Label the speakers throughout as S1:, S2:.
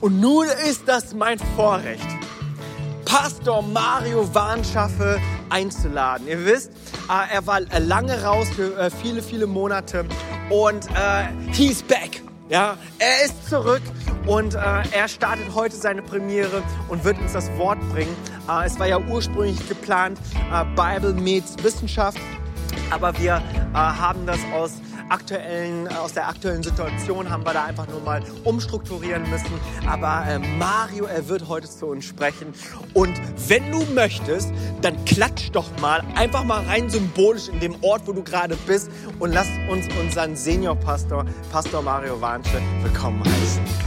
S1: Und nun ist das mein Vorrecht, Pastor Mario Warnschaffe einzuladen. Ihr wisst, äh, er war lange raus für äh, viele, viele Monate und äh, he's back. Ja, er ist zurück und äh, er startet heute seine Premiere und wird uns das Wort bringen. Äh, es war ja ursprünglich geplant, äh, Bible meets Wissenschaft, aber wir haben das aus aktuellen, aus der aktuellen Situation haben wir da einfach nur mal umstrukturieren müssen. Aber äh, Mario, er wird heute zu uns sprechen. Und wenn du möchtest, dann klatsch doch mal einfach mal rein symbolisch in dem Ort, wo du gerade bist und lass uns unseren Seniorpastor, Pastor Mario Warnsche, willkommen heißen.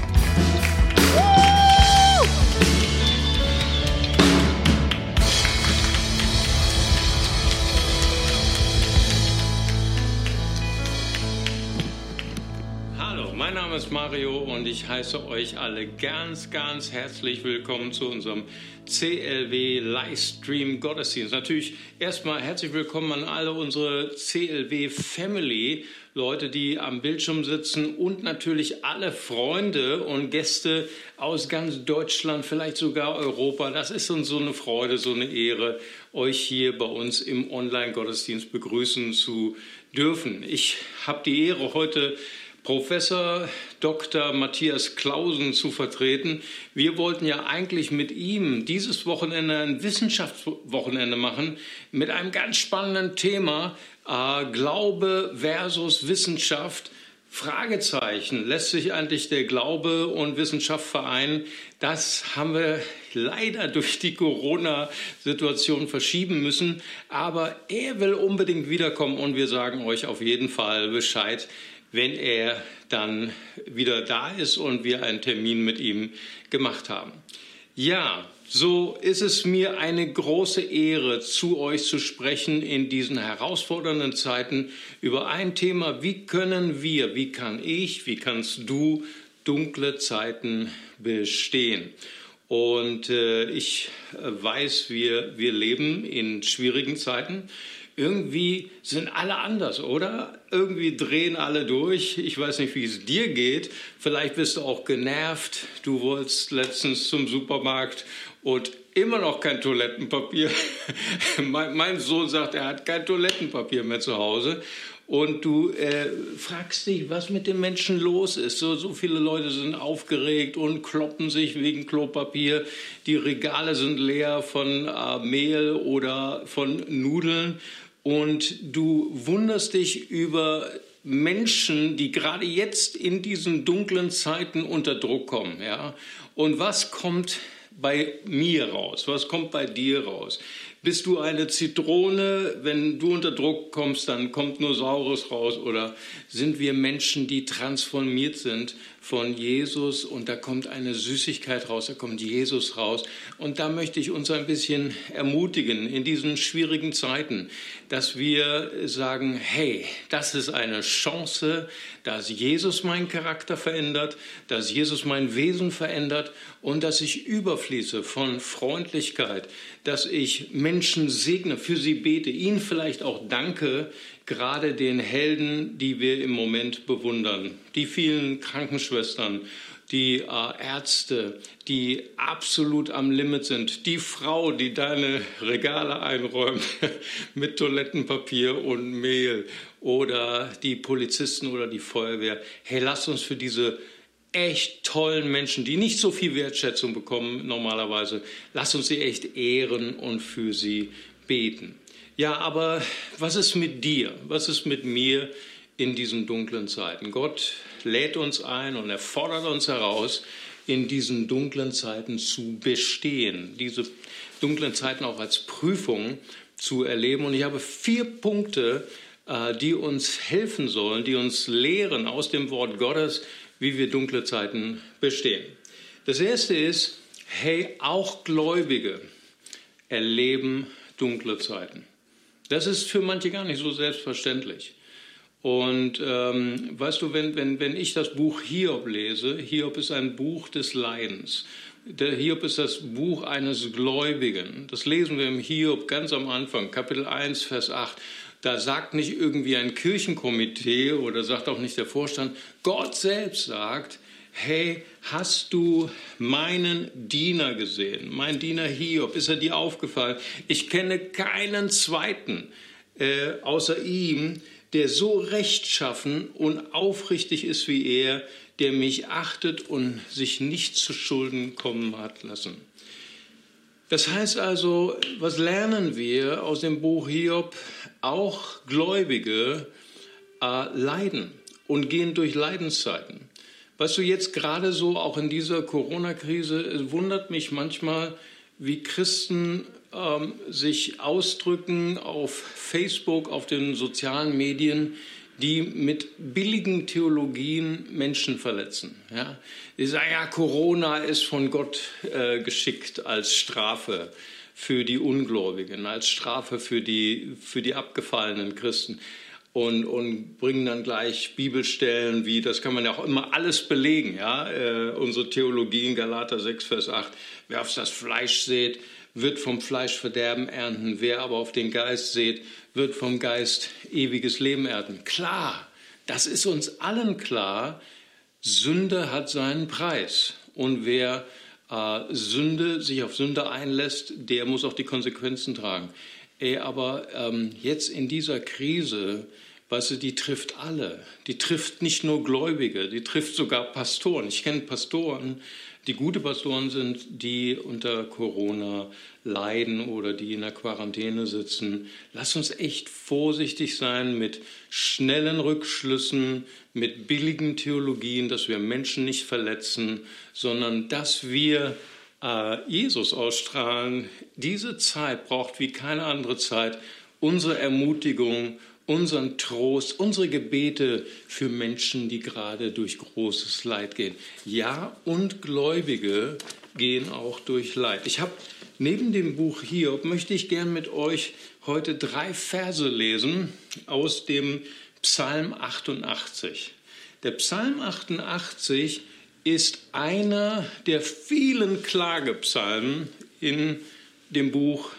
S2: Mein Name ist Mario und ich heiße euch alle ganz, ganz herzlich willkommen zu unserem CLW Livestream Gottesdienst. Natürlich erstmal herzlich willkommen an alle unsere CLW Family, Leute, die am Bildschirm sitzen und natürlich alle Freunde und Gäste aus ganz Deutschland, vielleicht sogar Europa. Das ist uns so eine Freude, so eine Ehre, euch hier bei uns im Online-Gottesdienst begrüßen zu dürfen. Ich habe die Ehre heute Professor Dr. Matthias Klausen zu vertreten. Wir wollten ja eigentlich mit ihm dieses Wochenende ein Wissenschaftswochenende machen mit einem ganz spannenden Thema äh, Glaube versus Wissenschaft. Fragezeichen, lässt sich eigentlich der Glaube und Wissenschaft vereinen? Das haben wir leider durch die Corona-Situation verschieben müssen. Aber er will unbedingt wiederkommen und wir sagen euch auf jeden Fall Bescheid, wenn er dann wieder da ist und wir einen Termin mit ihm gemacht haben. Ja, so ist es mir eine große Ehre, zu euch zu sprechen in diesen herausfordernden Zeiten über ein Thema, wie können wir, wie kann ich, wie kannst du dunkle Zeiten bestehen. Und äh, ich weiß, wir, wir leben in schwierigen Zeiten irgendwie sind alle anders, oder? Irgendwie drehen alle durch. Ich weiß nicht, wie es dir geht. Vielleicht bist du auch genervt. Du wolltest letztens zum Supermarkt und immer noch kein Toilettenpapier. mein, Sohn sagt, er hat kein Toilettenpapier mehr zu Hause. Und du äh, fragst dich, was mit den Menschen los ist. So, so viele Leute sind aufgeregt und kloppen sich wegen Klopapier. Die Regale sind leer von äh, Mehl oder von Nudeln und du wunderst dich über Menschen, die gerade jetzt in diesen dunklen Zeiten unter Druck kommen. Ja? Und was kommt bei mir raus? Was kommt bei dir raus? Bist du eine Zitrone? Wenn du unter Druck kommst, dann kommt nur Saures raus. Oder sind wir Menschen, die transformiert sind von Jesus und da kommt eine Süßigkeit raus, da kommt Jesus raus. Und da möchte ich uns ein bisschen ermutigen in diesen schwierigen Zeiten, dass wir sagen, hey, das ist eine Chance, dass Jesus meinen Charakter verändert, dass Jesus mein Wesen verändert und dass ich überfließe von Freundlichkeit, dass ich Menschen segne, für sie bete, ihnen vielleicht auch danke, gerade den Helden, die wir im Moment bewundern, die vielen Krankenschwestern, die äh, Ärzte, die absolut am Limit sind, die Frau, die deine Regale einräumt mit Toilettenpapier und Mehl oder die Polizisten oder die Feuerwehr. Hey, lass uns für diese echt tollen Menschen, die nicht so viel Wertschätzung bekommen normalerweise, lass uns sie echt ehren und für sie beten. Ja, aber was ist mit dir? Was ist mit mir in diesen dunklen Zeiten? Gott lädt uns ein und er fordert uns heraus, in diesen dunklen Zeiten zu bestehen, diese dunklen Zeiten auch als Prüfung zu erleben. Und ich habe vier Punkte, äh, die uns helfen sollen, die uns lehren aus dem Wort Gottes, wie wir dunkle Zeiten bestehen. Das erste ist, hey, auch Gläubige erleben dunkle Zeiten. Das ist für manche gar nicht so selbstverständlich. Und ähm, weißt du, wenn, wenn, wenn ich das Buch Hiob lese, Hiob ist ein Buch des Leidens. Der Hiob ist das Buch eines Gläubigen. Das lesen wir im Hiob ganz am Anfang, Kapitel 1, Vers 8. Da sagt nicht irgendwie ein Kirchenkomitee oder sagt auch nicht der Vorstand, Gott selbst sagt, hey, hast du meinen Diener gesehen? Mein Diener Hiob, ist er dir aufgefallen? Ich kenne keinen zweiten äh, außer ihm, der so rechtschaffen und aufrichtig ist wie er, der mich achtet und sich nicht zu Schulden kommen hat lassen. Das heißt also, was lernen wir aus dem Buch Hiob? Auch Gläubige äh, leiden und gehen durch Leidenszeiten. Weißt du, jetzt gerade so, auch in dieser Corona-Krise, es wundert mich manchmal, wie Christen ähm, sich ausdrücken auf Facebook, auf den sozialen Medien, die mit billigen Theologien Menschen verletzen. Ja? Die sagen, ja, Corona ist von Gott äh, geschickt als Strafe für die Ungläubigen, als Strafe für die, für die abgefallenen Christen und, und bringen dann gleich Bibelstellen wie, das kann man ja auch immer alles belegen, ja, äh, unsere Theologie in Galater 6, Vers 8, wer auf das Fleisch sät, wird vom Fleisch Verderben ernten, wer aber auf den Geist sät, wird vom Geist ewiges Leben ernten. Klar, das ist uns allen klar, Sünde hat seinen Preis und wer äh, Sünde, sich auf Sünde einlässt, der muss auch die Konsequenzen tragen. Ey, aber ähm, jetzt in dieser Krise, weißt du, die trifft alle. Die trifft nicht nur Gläubige, die trifft sogar Pastoren. Ich kenne Pastoren, die gute Pastoren sind, die unter Corona leiden oder die in der Quarantäne sitzen. Lass uns echt vorsichtig sein mit schnellen Rückschlüssen, mit billigen Theologien, dass wir Menschen nicht verletzen, sondern dass wir Jesus ausstrahlen. Diese Zeit braucht wie keine andere Zeit unsere Ermutigung, unseren Trost, unsere Gebete für Menschen, die gerade durch großes Leid gehen. Ja, und Gläubige gehen auch durch Leid. Ich habe neben dem Buch Hiob möchte ich gern mit euch heute drei Verse lesen aus dem Psalm 88. Der Psalm 88 ist einer der vielen Klagepsalmen in dem Buch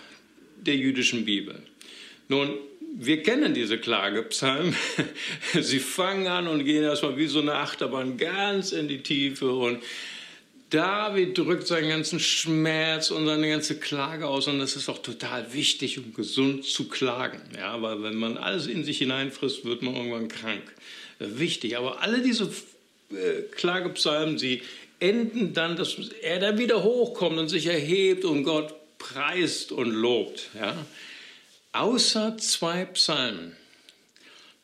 S2: der jüdischen Bibel. Nun, wir kennen diese Klagepsalmen. Sie fangen an und gehen erstmal wie so eine Achterbahn ganz in die Tiefe und David drückt seinen ganzen Schmerz und seine ganze Klage aus und das ist auch total wichtig, um gesund zu klagen. Ja, weil wenn man alles in sich hineinfrisst, wird man irgendwann krank. Wichtig. Aber alle diese äh, Klagepsalmen, sie enden dann, dass er dann wieder hochkommt und sich erhebt und Gott preist und lobt. Ja? Außer zwei Psalmen.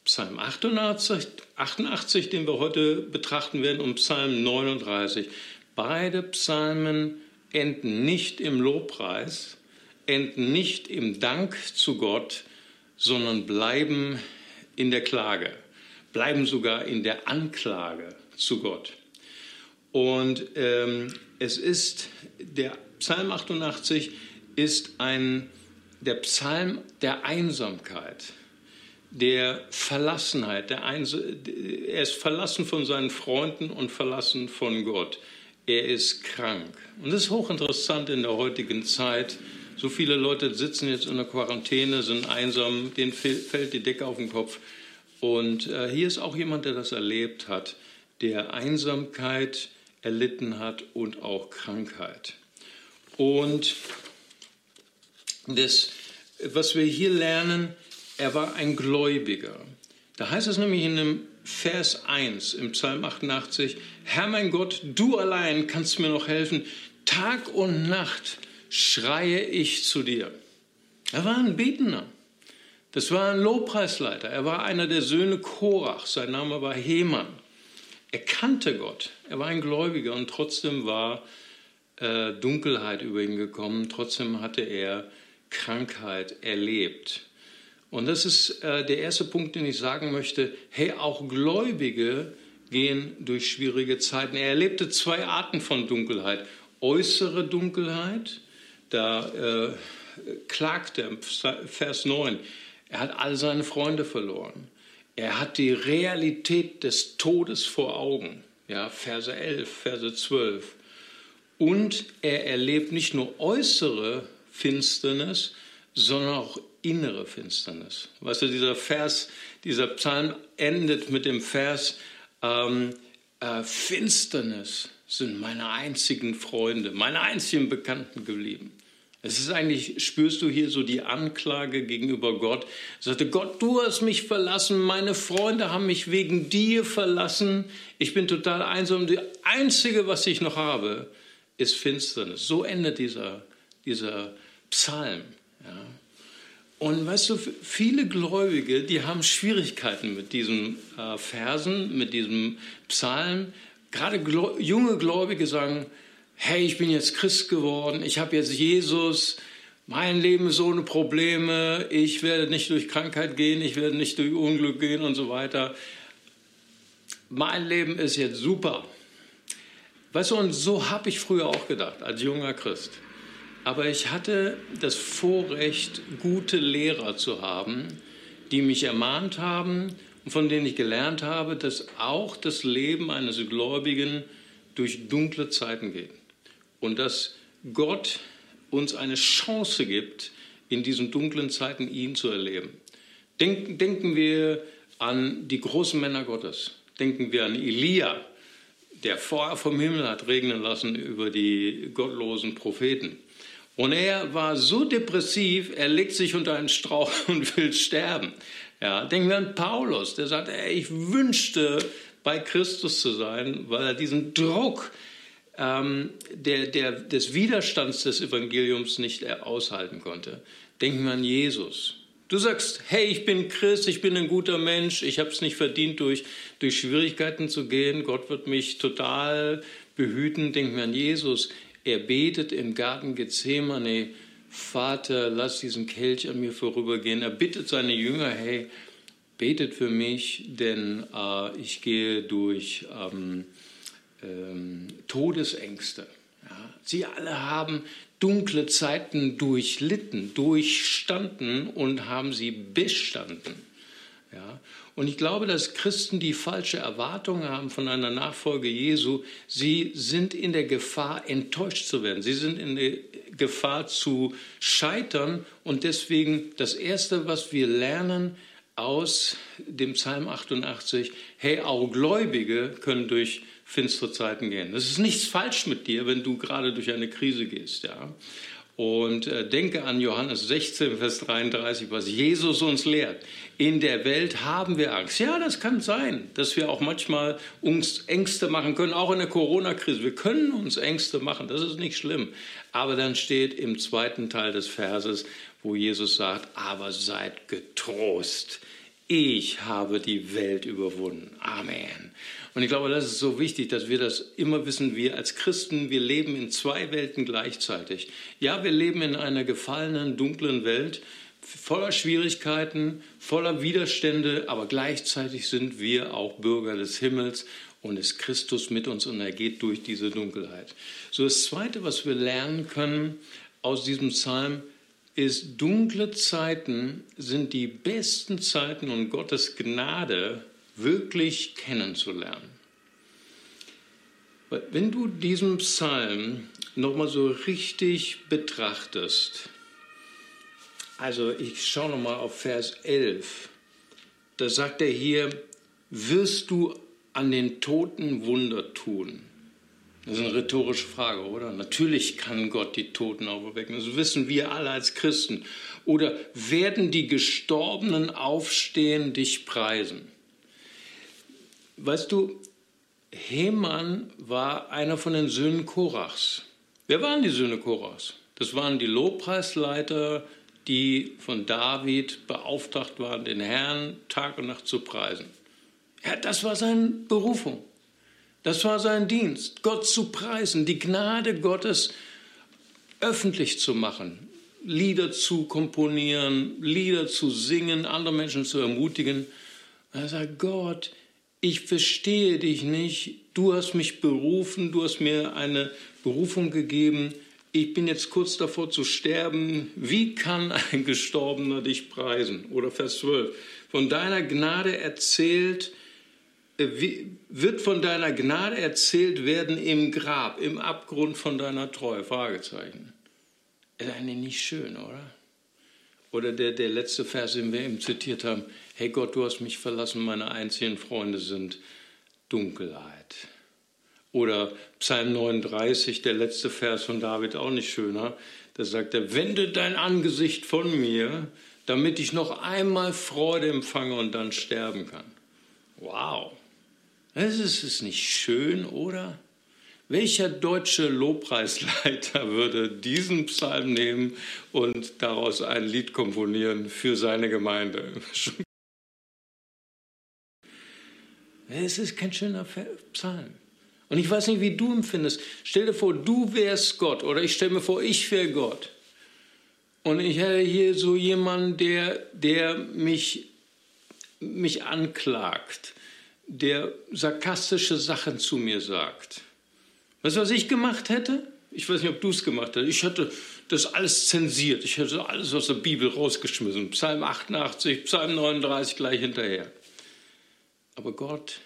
S2: Psalm 88, 88, den wir heute betrachten werden, und Psalm 39. Beide Psalmen enden nicht im Lobpreis, enden nicht im Dank zu Gott, sondern bleiben in der Klage, bleiben sogar in der Anklage zu Gott. Und ähm, es ist, der Psalm 88 ist ein, der Psalm der Einsamkeit, der Verlassenheit. Der Eins er ist verlassen von seinen Freunden und verlassen von Gott. Er ist krank. Und das ist hochinteressant in der heutigen Zeit. So viele Leute sitzen jetzt in der Quarantäne, sind einsam, denen fällt die Decke auf den Kopf. Und äh, hier ist auch jemand, der das erlebt hat der Einsamkeit erlitten hat und auch Krankheit. Und das, was wir hier lernen, er war ein Gläubiger. Da heißt es nämlich in dem Vers 1 im Psalm 88, Herr mein Gott, du allein kannst mir noch helfen. Tag und Nacht schreie ich zu dir. Er war ein Betender. Das war ein Lobpreisleiter. Er war einer der Söhne Korach. Sein Name war Heman. Er kannte Gott, er war ein Gläubiger und trotzdem war äh, Dunkelheit über ihn gekommen, trotzdem hatte er Krankheit erlebt. Und das ist äh, der erste Punkt, den ich sagen möchte. Hey, auch Gläubige gehen durch schwierige Zeiten. Er erlebte zwei Arten von Dunkelheit. Äußere Dunkelheit, da äh, klagt er, Vers 9, er hat all seine Freunde verloren. Er hat die Realität des Todes vor Augen. Ja, Verse 11, Verse 12. Und er erlebt nicht nur äußere Finsternis, sondern auch innere Finsternis. Weißt du, dieser Vers, dieser Psalm endet mit dem Vers, ähm, äh, Finsternis sind meine einzigen Freunde, meine einzigen Bekannten geblieben. Es ist eigentlich, spürst du hier so die Anklage gegenüber Gott. Er sagte, Gott, du hast mich verlassen, meine Freunde haben mich wegen dir verlassen. Ich bin total einsam. Das Einzige, was ich noch habe, ist Finsternis. So endet dieser, dieser Psalm. Ja. Und weißt du, viele Gläubige, die haben Schwierigkeiten mit diesen äh, Versen, mit diesem Psalm. Gerade junge Gläubige sagen, hey, ich bin jetzt Christ geworden, ich habe jetzt Jesus, mein Leben ist ohne Probleme, ich werde nicht durch Krankheit gehen, ich werde nicht durch Unglück gehen und so weiter. Mein Leben ist jetzt super. Weißt du, und so habe ich früher auch gedacht, als junger Christ. Aber ich hatte das Vorrecht, gute Lehrer zu haben, die mich ermahnt haben und von denen ich gelernt habe, dass auch das Leben eines Gläubigen durch dunkle Zeiten geht. Und dass Gott uns eine Chance gibt, in diesen dunklen Zeiten ihn zu erleben. Denken, denken wir an die großen Männer Gottes. Denken wir an Elia, der vorher vom Himmel hat regnen lassen über die gottlosen Propheten. Und er war so depressiv, er legt sich unter einen Strauch und will sterben. Ja, denken wir an Paulus, der sagt, ey, ich wünschte, bei Christus zu sein, weil er diesen Druck ähm, der, der, des Widerstands des Evangeliums nicht aushalten konnte. Denken wir an Jesus. Du sagst, hey, ich bin Christ, ich bin ein guter Mensch, ich habe es nicht verdient, durch, durch Schwierigkeiten zu gehen, Gott wird mich total behüten. Denken wir an Jesus. Er betet im Garten Gethsemane, Vater, lass diesen Kelch an mir vorübergehen. Er bittet seine Jünger, hey, betet für mich, denn äh, ich gehe durch ähm, ähm, Todesängste. Ja. Sie alle haben dunkle Zeiten durchlitten, durchstanden und haben sie bestanden. Ja. Und ich glaube, dass Christen, die falsche Erwartungen haben von einer Nachfolge Jesu, sie sind in der Gefahr, enttäuscht zu werden. Sie sind in der Gefahr zu scheitern. Und deswegen das Erste, was wir lernen aus dem Psalm 88, hey, auch Gläubige können durch finstere Zeiten gehen. Es ist nichts falsch mit dir, wenn du gerade durch eine Krise gehst. Ja? Und äh, denke an Johannes 16, Vers 33, was Jesus uns lehrt. In der Welt haben wir Angst. Ja, das kann sein, dass wir auch manchmal uns Ängste machen können, auch in der Corona-Krise. Wir können uns Ängste machen, das ist nicht schlimm. Aber dann steht im zweiten Teil des Verses, wo Jesus sagt, aber seid getrost. Ich habe die Welt überwunden. Amen. Und ich glaube, das ist so wichtig, dass wir das immer wissen. Wir als Christen, wir leben in zwei Welten gleichzeitig. Ja, wir leben in einer gefallenen, dunklen Welt, voller Schwierigkeiten, voller Widerstände, aber gleichzeitig sind wir auch Bürger des Himmels und ist Christus mit uns und er geht durch diese Dunkelheit. So das Zweite, was wir lernen können aus diesem Psalm, ist, dunkle Zeiten sind die besten Zeiten und Gottes Gnade wirklich kennenzulernen. Wenn du diesen Psalm nochmal so richtig betrachtest, also ich schaue nochmal auf Vers 11, da sagt er hier, wirst du an den Toten Wunder tun? Das ist eine rhetorische Frage, oder? Natürlich kann Gott die Toten auferwecken. Das wissen wir alle als Christen. Oder werden die Gestorbenen aufstehen, dich preisen? Weißt du, Heman war einer von den Söhnen Korachs. Wer waren die Söhne Korachs? Das waren die Lobpreisleiter, die von David beauftragt waren, den Herrn Tag und Nacht zu preisen. Ja, das war seine Berufung. Das war sein Dienst, Gott zu preisen, die Gnade Gottes öffentlich zu machen, Lieder zu komponieren, Lieder zu singen, andere Menschen zu ermutigen. Er sagt, Gott, ich verstehe dich nicht, du hast mich berufen, du hast mir eine Berufung gegeben, ich bin jetzt kurz davor zu sterben, wie kann ein Gestorbener dich preisen? Oder Vers 12, von deiner Gnade erzählt, äh, wird von deiner Gnade erzählt werden im Grab, im Abgrund von deiner Treue? Fragezeichen. Ist eigentlich nicht schön, oder? Oder der, der letzte Vers, den wir eben zitiert haben, hey Gott, du hast mich verlassen, meine einzigen Freunde sind Dunkelheit. Oder Psalm 39, der letzte Vers von David, auch nicht schöner. Da sagt er, wende dein Angesicht von mir, damit ich noch einmal Freude empfange und dann sterben kann. Wow. Das ist es nicht schön, oder? Welcher deutsche Lobpreisleiter würde diesen Psalm nehmen und daraus ein Lied komponieren für seine Gemeinde? Es ist kein schöner Psalm. Und ich weiß nicht, wie du empfindest. Stell dir vor, du wärst Gott oder ich stelle mir vor, ich wäre Gott. Und ich hätte hier so jemanden, der, der mich, mich anklagt, der sarkastische Sachen zu mir sagt. Weißt du, was ich gemacht hätte? Ich weiß nicht, ob du es gemacht hättest. Ich hätte das alles zensiert. Ich hätte alles aus der Bibel rausgeschmissen. Psalm 88, Psalm 39 gleich hinterher. Aber Gott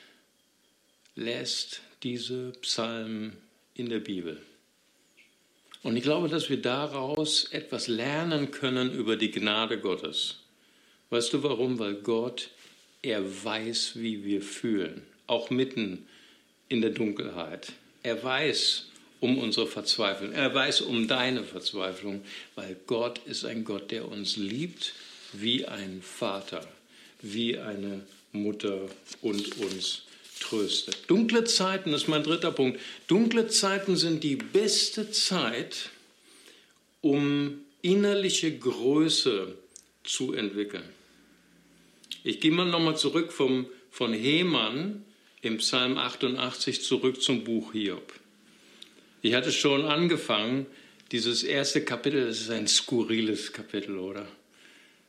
S2: lässt diese Psalmen in der Bibel. Und ich glaube, dass wir daraus etwas lernen können über die Gnade Gottes. Weißt du warum? Weil Gott, er weiß, wie wir fühlen, auch mitten in der Dunkelheit. Er weiß um unsere Verzweiflung, er weiß um deine Verzweiflung, weil Gott ist ein Gott, der uns liebt wie ein Vater, wie eine Mutter und uns tröstet. Dunkle Zeiten ist mein dritter Punkt. Dunkle Zeiten sind die beste Zeit, um innerliche Größe zu entwickeln. Ich gehe mal nochmal zurück vom, von Hemann im Psalm 88 zurück zum Buch Hiob. Ich hatte schon angefangen, dieses erste Kapitel, das ist ein skurriles Kapitel, oder?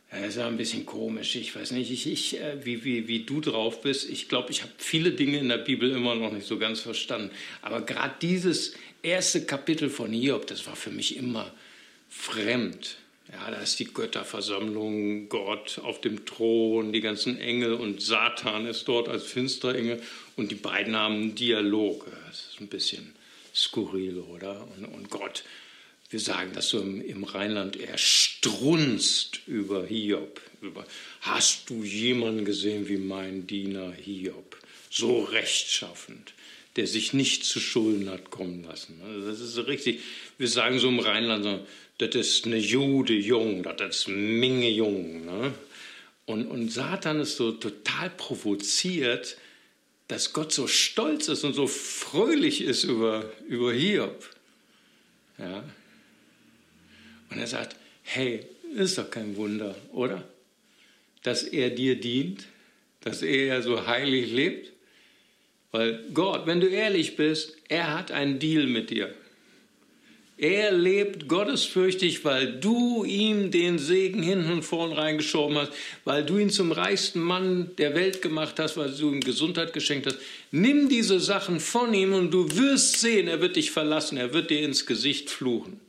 S2: Das ist ein bisschen komisch. Ich weiß nicht, ich, ich, äh, wie, wie, wie du drauf bist. Ich glaube, ich habe viele Dinge in der Bibel immer noch nicht so ganz verstanden. Aber gerade dieses erste Kapitel von Hiob, das war für mich immer fremd. Ja, da ist die Götterversammlung, Gott auf dem Thron, die ganzen Engel und Satan ist dort als finsterer Engel und die beiden haben einen Dialog. Das ist ein bisschen skurril, oder? Und, und Gott wir sagen das so im, im Rheinland, er strunzt über Hiob. Über, Hast du jemanden gesehen wie mein Diener Hiob? So rechtschaffend, der sich nicht zu Schulden hat kommen lassen. Also das ist so richtig. Wir sagen so im Rheinland, so, das ist eine Jude Jung, das ist Menge Jung. Ne? Und, und Satan ist so total provoziert, dass Gott so stolz ist und so fröhlich ist über, über Hiob. Ja, und er sagt, hey, ist doch kein Wunder, oder? Dass er dir dient, dass er ja so heilig lebt. Weil Gott, wenn du ehrlich bist, er hat einen Deal mit dir. Er lebt gottesfürchtig, weil du ihm den Segen hinten und vorn reingeschoben hast, weil du ihn zum reichsten Mann der Welt gemacht hast, weil du ihm Gesundheit geschenkt hast. Nimm diese Sachen von ihm und du wirst sehen, er wird dich verlassen, er wird dir ins Gesicht fluchen.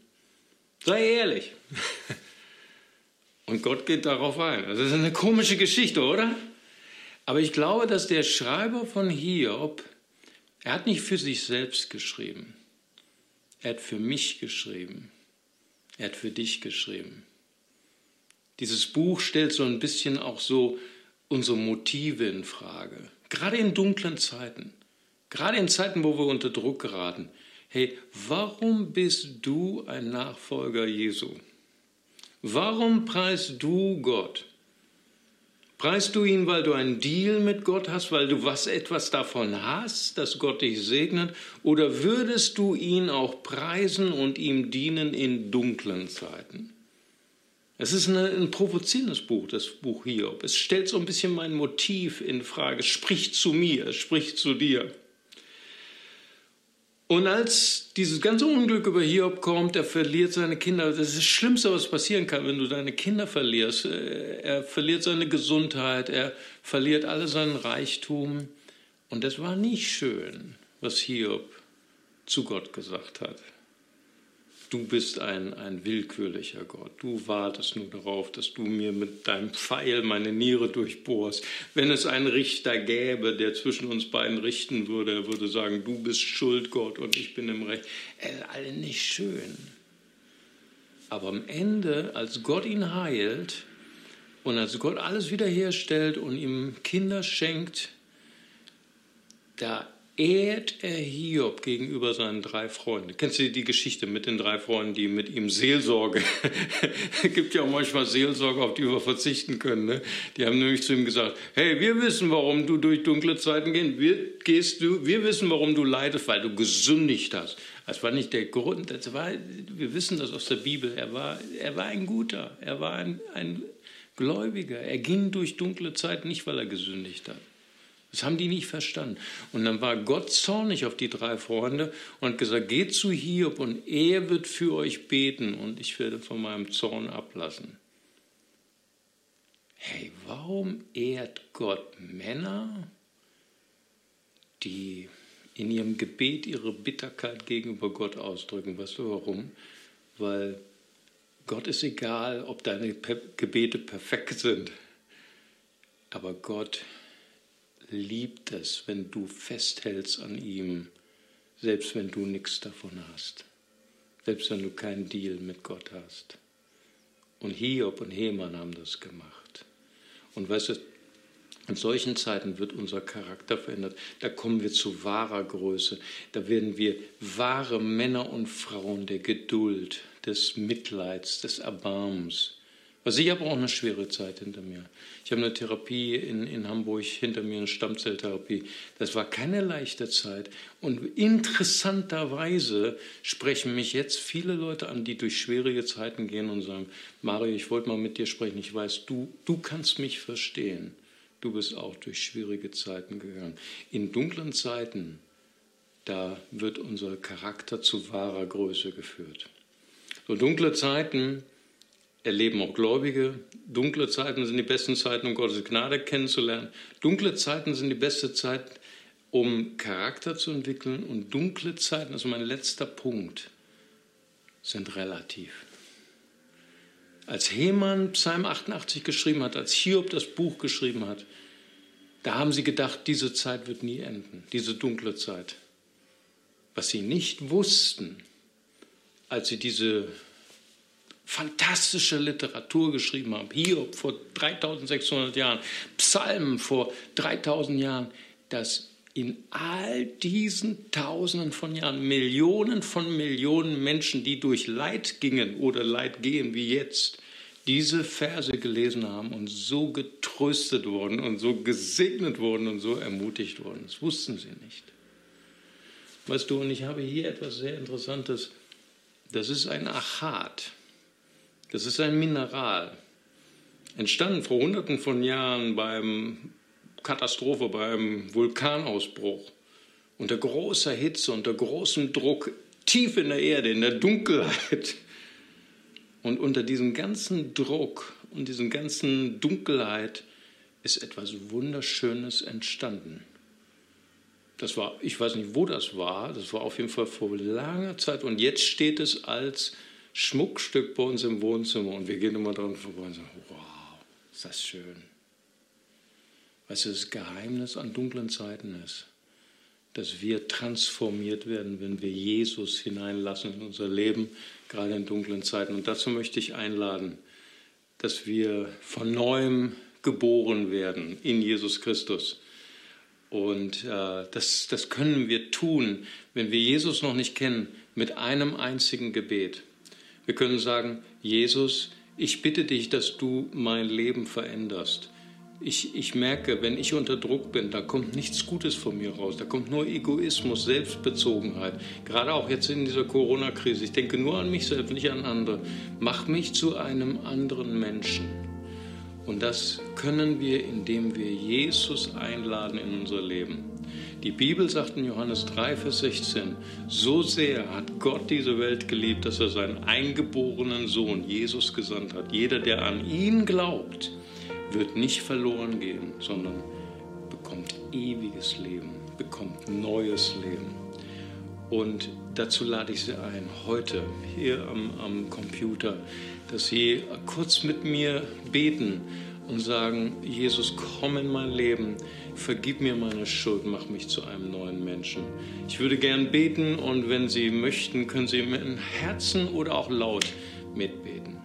S2: Sei ehrlich. Und Gott geht darauf ein. Das ist eine komische Geschichte, oder? Aber ich glaube, dass der Schreiber von Hiob, er hat nicht für sich selbst geschrieben. Er hat für mich geschrieben. Er hat für dich geschrieben. Dieses Buch stellt so ein bisschen auch so unsere Motive in Frage. Gerade in dunklen Zeiten. Gerade in Zeiten, wo wir unter Druck geraten hey, warum bist du ein Nachfolger Jesu? Warum preist du Gott? Preist du ihn, weil du einen Deal mit Gott hast, weil du was etwas davon hast, dass Gott dich segnet? Oder würdest du ihn auch preisen und ihm dienen in dunklen Zeiten? Es ist ein provozierendes Buch, das Buch Hiob. Es stellt so ein bisschen mein Motiv in Frage. Es spricht zu mir, es spricht zu dir. Und als dieses ganze Unglück über Hiob kommt, er verliert seine Kinder. Das ist das Schlimmste, was passieren kann, wenn du deine Kinder verlierst. Äh, er verliert seine Gesundheit, er verliert alle seinen Reichtum. Und das war nicht schön, was Hiob zu Gott gesagt hat. Du bist ein, ein willkürlicher Gott. Du wartest nur darauf, dass du mir mit deinem Pfeil meine Niere durchbohrst. Wenn es einen Richter gäbe, der zwischen uns beiden richten würde, er würde sagen, du bist schuld, Gott, und ich bin im Recht. Ist alle nicht schön. Aber am Ende, als Gott ihn heilt und als Gott alles wiederherstellt und ihm Kinder schenkt, da ehrt er Hiob gegenüber seinen drei Freunden. Kennst du die Geschichte mit den drei Freunden, die mit ihm Seelsorge? es gibt ja auch manchmal Seelsorge, auf die wir verzichten können. Ne? Die haben nämlich zu ihm gesagt: Hey, wir wissen, warum du durch dunkle Zeiten gehst. Wir, gehst du, wir wissen, warum du leidest, weil du gesündigt hast. Das war nicht der Grund. Das war, wir wissen das aus der Bibel. Er war, er war ein Guter. Er war ein, ein Gläubiger. Er ging durch dunkle Zeiten nicht, weil er gesündigt hat. Das haben die nicht verstanden. Und dann war Gott zornig auf die drei Freunde und hat gesagt, geht zu Hiob und er wird für euch beten und ich werde von meinem Zorn ablassen. Hey, warum ehrt Gott Männer, die in ihrem Gebet ihre Bitterkeit gegenüber Gott ausdrücken? Weißt du warum? Weil Gott ist egal, ob deine Gebete perfekt sind, aber Gott liebt es, wenn du festhältst an ihm, selbst wenn du nichts davon hast, selbst wenn du keinen Deal mit Gott hast. Und Hiob und Heman haben das gemacht. Und weißt du, in solchen Zeiten wird unser Charakter verändert. Da kommen wir zu wahrer Größe. Da werden wir wahre Männer und Frauen der Geduld, des Mitleids, des Erbarmens. Also ich habe auch eine schwere Zeit hinter mir. Ich habe eine Therapie in, in Hamburg hinter mir, eine Stammzelltherapie. Das war keine leichte Zeit. Und interessanterweise sprechen mich jetzt viele Leute an, die durch schwierige Zeiten gehen und sagen, Mario, ich wollte mal mit dir sprechen. Ich weiß, du, du kannst mich verstehen. Du bist auch durch schwierige Zeiten gegangen. In dunklen Zeiten, da wird unser Charakter zu wahrer Größe geführt. So dunkle Zeiten erleben auch Gläubige. Dunkle Zeiten sind die besten Zeiten, um Gottes Gnade kennenzulernen. Dunkle Zeiten sind die beste Zeit, um Charakter zu entwickeln. Und dunkle Zeiten, ist mein letzter Punkt, sind relativ. Als Heman Psalm 88 geschrieben hat, als Hiob das Buch geschrieben hat, da haben sie gedacht, diese Zeit wird nie enden, diese dunkle Zeit. Was sie nicht wussten, als sie diese fantastische Literatur geschrieben haben, Hiob vor 3600 Jahren, Psalmen vor 3000 Jahren, dass in all diesen Tausenden von Jahren Millionen von Millionen Menschen, die durch Leid gingen oder Leid gehen wie jetzt, diese Verse gelesen haben und so getröstet wurden und so gesegnet wurden und so ermutigt wurden. Das wussten sie nicht. Weißt du, und ich habe hier etwas sehr Interessantes. Das ist ein Achat. Das ist ein Mineral. Entstanden vor hunderten von Jahren beim Katastrophe, beim Vulkanausbruch. Unter großer Hitze, unter großem Druck, tief in der Erde, in der Dunkelheit. Und unter diesem ganzen Druck und diesem ganzen Dunkelheit ist etwas Wunderschönes entstanden. Das war, ich weiß nicht, wo das war, das war auf jeden Fall vor langer Zeit und jetzt steht es als Schmuckstück bei uns im Wohnzimmer und wir gehen immer dran vorbei und sagen, wow, ist das schön. Weißt du, das Geheimnis an dunklen Zeiten ist, dass wir transformiert werden, wenn wir Jesus hineinlassen in unser Leben, gerade in dunklen Zeiten. Und dazu möchte ich einladen, dass wir von neuem geboren werden in Jesus Christus. Und äh, das, das können wir tun, wenn wir Jesus noch nicht kennen, mit einem einzigen Gebet. Wir können sagen, Jesus, ich bitte dich, dass du mein Leben veränderst. Ich, ich merke, wenn ich unter Druck bin, da kommt nichts Gutes von mir raus. Da kommt nur Egoismus, Selbstbezogenheit. Gerade auch jetzt in dieser Corona-Krise. Ich denke nur an mich selbst, nicht an andere. Mach mich zu einem anderen Menschen. Und das können wir, indem wir Jesus einladen in unser Leben. Die Bibel sagt in Johannes 3, Vers 16, so sehr hat Gott diese Welt geliebt, dass er seinen eingeborenen Sohn Jesus gesandt hat. Jeder, der an ihn glaubt, wird nicht verloren gehen, sondern bekommt ewiges Leben, bekommt neues Leben. Und dazu lade ich Sie ein, heute hier am, am Computer, dass Sie kurz mit mir beten und sagen, Jesus, komm in mein Leben, vergib mir meine Schuld, mach mich zu einem neuen Menschen. Ich würde gern beten und wenn Sie möchten, können Sie mit dem Herzen oder auch laut mitbeten.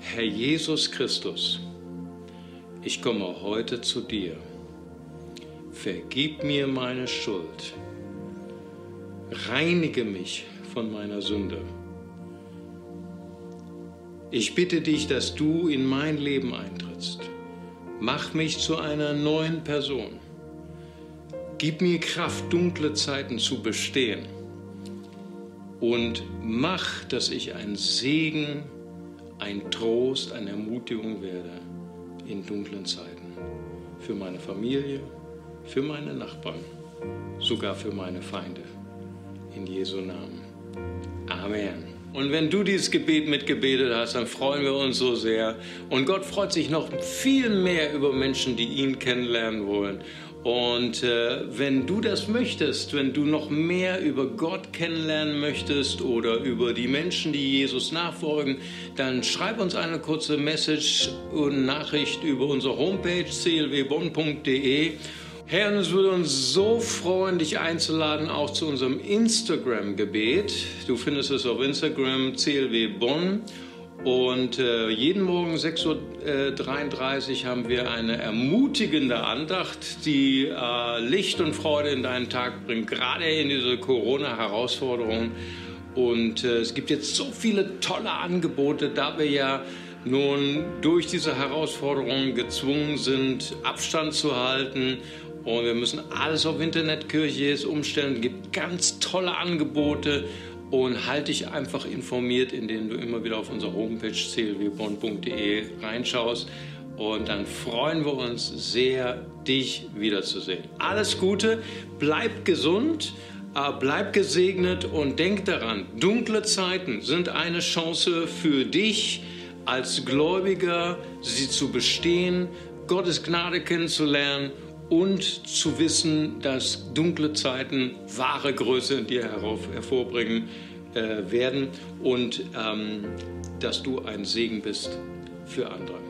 S2: Herr Jesus Christus, ich komme heute zu dir. vergib mir meine Schuld, reinige mich von meiner Sünde. Ich bitte dich, dass du in mein Leben eintrittst. Mach mich zu einer neuen Person. Gib mir Kraft, dunkle Zeiten zu bestehen. Und mach, dass ich ein Segen, ein Trost, eine Ermutigung werde in dunklen Zeiten. Für meine Familie, für meine Nachbarn, sogar für meine Feinde. In Jesu Namen. Amen. Und wenn du dieses Gebet mitgebetet hast, dann freuen wir uns so sehr. Und Gott freut sich noch viel mehr über Menschen, die ihn kennenlernen wollen. Und äh, wenn du das möchtest, wenn du noch mehr über Gott kennenlernen möchtest oder über die Menschen, die Jesus nachfolgen, dann schreib uns eine kurze Message und Nachricht über unsere Homepage clwbonn.de Herr, es würde uns so freuen, dich einzuladen, auch zu unserem Instagram-Gebet. Du findest es auf Instagram CLW Bonn. Und äh, jeden Morgen 6.33 Uhr haben wir eine ermutigende Andacht, die äh, Licht und Freude in deinen Tag bringt, gerade in diese Corona-Herausforderung. Und äh, es gibt jetzt so viele tolle Angebote, da wir ja nun durch diese Herausforderungen gezwungen sind, Abstand zu halten und wir müssen alles auf Internetkirche jetzt umstellen. Es gibt ganz tolle Angebote und halte dich einfach informiert, indem du immer wieder auf unsere Homepage clwbond.de reinschaust. Und dann freuen wir uns sehr, dich wiederzusehen. Alles Gute, bleib gesund, äh, bleib gesegnet und denk daran, dunkle Zeiten sind eine Chance für dich als Gläubiger, sie zu bestehen, Gottes Gnade kennenzulernen und zu wissen, dass dunkle Zeiten wahre Größe in dir hervorbringen äh, werden und ähm, dass du ein Segen bist für andere.